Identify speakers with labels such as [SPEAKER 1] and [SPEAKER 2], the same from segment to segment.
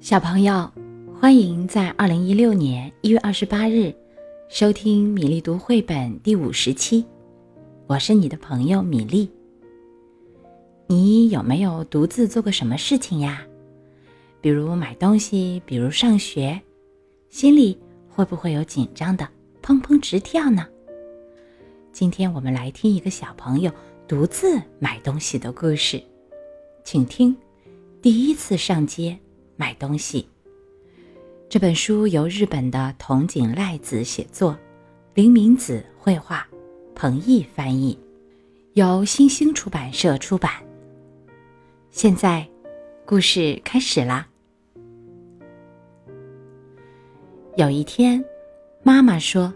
[SPEAKER 1] 小朋友，欢迎在二零一六年一月二十八日收听米粒读绘本第五十期。我是你的朋友米粒。你有没有独自做过什么事情呀？比如买东西，比如上学，心里会不会有紧张的砰砰直跳呢？今天我们来听一个小朋友独自买东西的故事，请听第一次上街。买东西。这本书由日本的桐井赖子写作，林明子绘画，彭毅翻译，由新兴出版社出版。现在，故事开始啦。有一天，妈妈说：“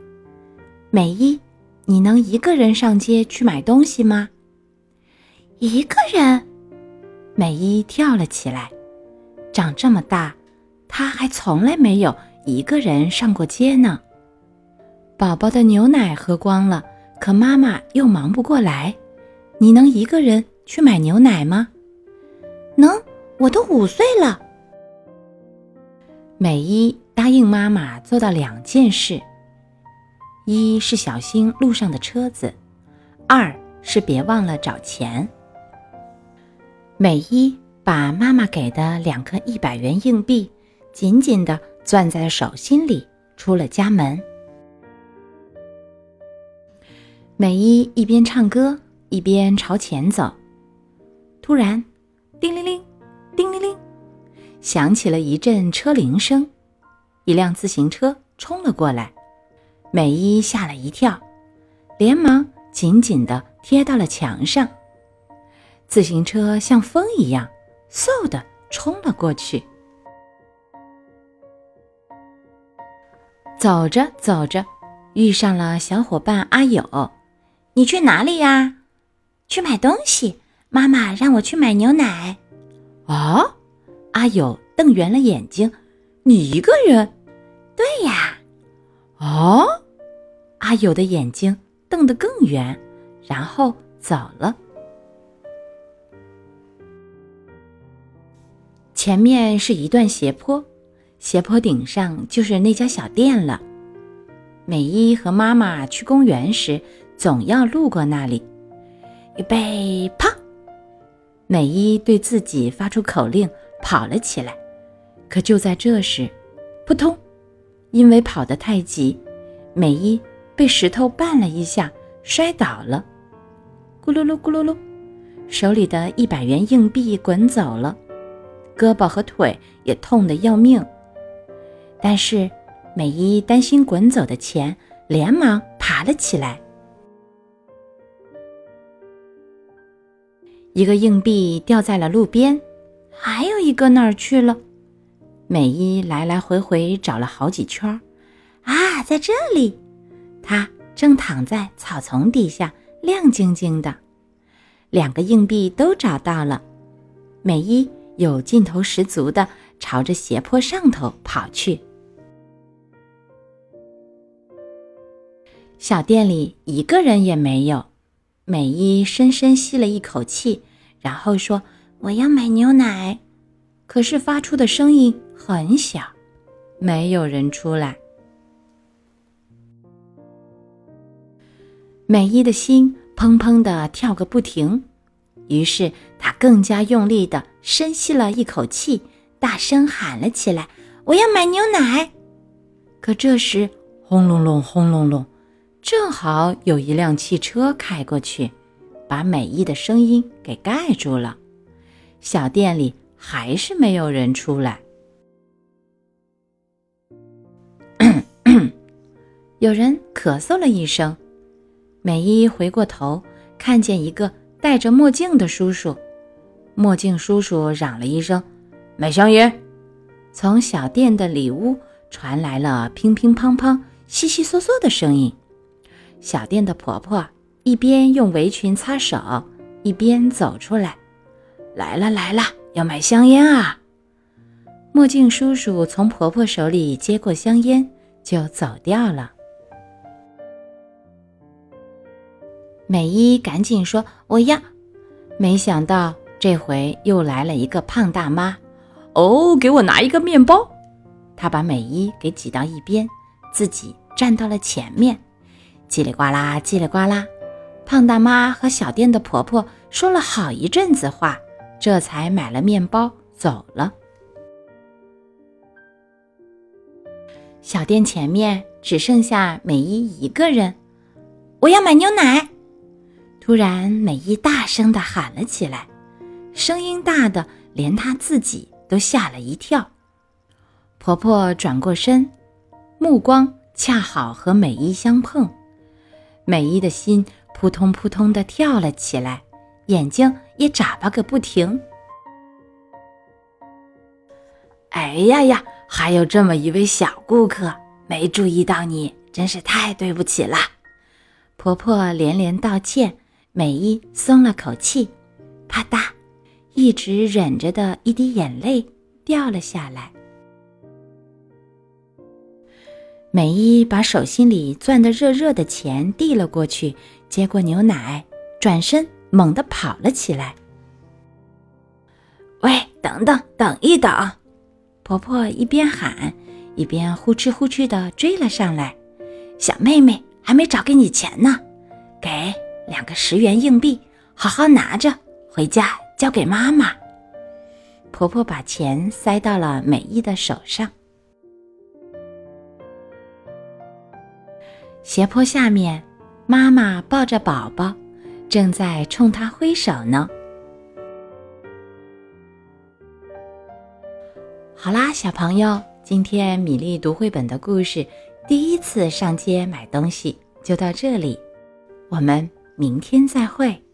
[SPEAKER 1] 美一，你能一个人上街去买东西吗？”
[SPEAKER 2] 一个人，
[SPEAKER 1] 美一跳了起来。长这么大，他还从来没有一个人上过街呢。宝宝的牛奶喝光了，可妈妈又忙不过来。你能一个人去买牛奶吗？
[SPEAKER 2] 能，我都五岁了。
[SPEAKER 1] 美一答应妈妈做到两件事：一是小心路上的车子，二是别忘了找钱。美一。把妈妈给的两颗一百元硬币紧紧地攥在手心里，出了家门。美伊一边唱歌一边朝前走，突然，叮铃铃，叮铃铃，响起了一阵车铃声，一辆自行车冲了过来，美伊吓了一跳，连忙紧紧地贴到了墙上。自行车像风一样。嗖的冲了过去。走着走着，遇上了小伙伴阿友。
[SPEAKER 2] 你去哪里呀？去买东西。妈妈让我去买牛奶。
[SPEAKER 1] 哦，阿友瞪圆了眼睛。你一个人？
[SPEAKER 2] 对呀。
[SPEAKER 1] 哦，阿友的眼睛瞪得更圆，然后走了。前面是一段斜坡，斜坡顶上就是那家小店了。美伊和妈妈去公园时，总要路过那里。预备，跑！美伊对自己发出口令，跑了起来。可就在这时，扑通！因为跑得太急，美伊被石头绊了一下，摔倒了。咕噜噜，咕噜噜，手里的一百元硬币滚走了。胳膊和腿也痛得要命，但是美伊担心滚走的钱，连忙爬了起来。一个硬币掉在了路边，还有一个哪儿去了？美伊来来回回找了好几圈，啊，在这里！他正躺在草丛底下，亮晶晶的。两个硬币都找到了，美伊。有劲头十足的朝着斜坡上头跑去。小店里一个人也没有。美伊深深吸了一口气，然后说：“我要买牛奶。”可是发出的声音很小，没有人出来。美伊的心砰砰的跳个不停。于是他更加用力地深吸了一口气，大声喊了起来：“我要买牛奶！”可这时，轰隆隆，轰隆隆，正好有一辆汽车开过去，把美伊的声音给盖住了。小店里还是没有人出来。有人咳嗽了一声，美伊回过头，看见一个。戴着墨镜的叔叔，墨镜叔叔嚷了一声：“买香烟！”从小店的里屋传来了乒乒乓乓、悉悉嗦嗦的声音。小店的婆婆一边用围裙擦手，一边走出来：“来了来了，要买香烟啊！”墨镜叔叔从婆婆手里接过香烟，就走掉了。美伊赶紧说：“我要。”没想到这回又来了一个胖大妈。哦，给我拿一个面包。她把美伊给挤到一边，自己站到了前面。叽里呱啦，叽里呱啦，胖大妈和小店的婆婆说了好一阵子话，这才买了面包走了。小店前面只剩下美伊一个人。
[SPEAKER 2] 我要买牛奶！
[SPEAKER 1] 突然，美伊大声地喊了起来，声音大的连她自己都吓了一跳。婆婆转过身，目光恰好和美伊相碰，美伊的心扑通扑通地跳了起来，眼睛也眨巴个不停。哎呀呀！还有这么一位小顾客，没注意到你，真是太对不起了。婆婆连连道歉，美伊松了口气。啪嗒，一直忍着的一滴眼泪掉了下来。美伊把手心里攥得热热的钱递了过去，接过牛奶，转身猛地跑了起来。喂，等等，等一等！婆婆一边喊，一边呼哧呼哧地追了上来。小妹妹还没找给你钱呢，给两个十元硬币，好好拿着，回家交给妈妈。婆婆把钱塞到了美伊的手上。斜坡下面，妈妈抱着宝宝，正在冲他挥手呢。好啦，小朋友，今天米粒读绘本的故事，第一次上街买东西就到这里，我们明天再会。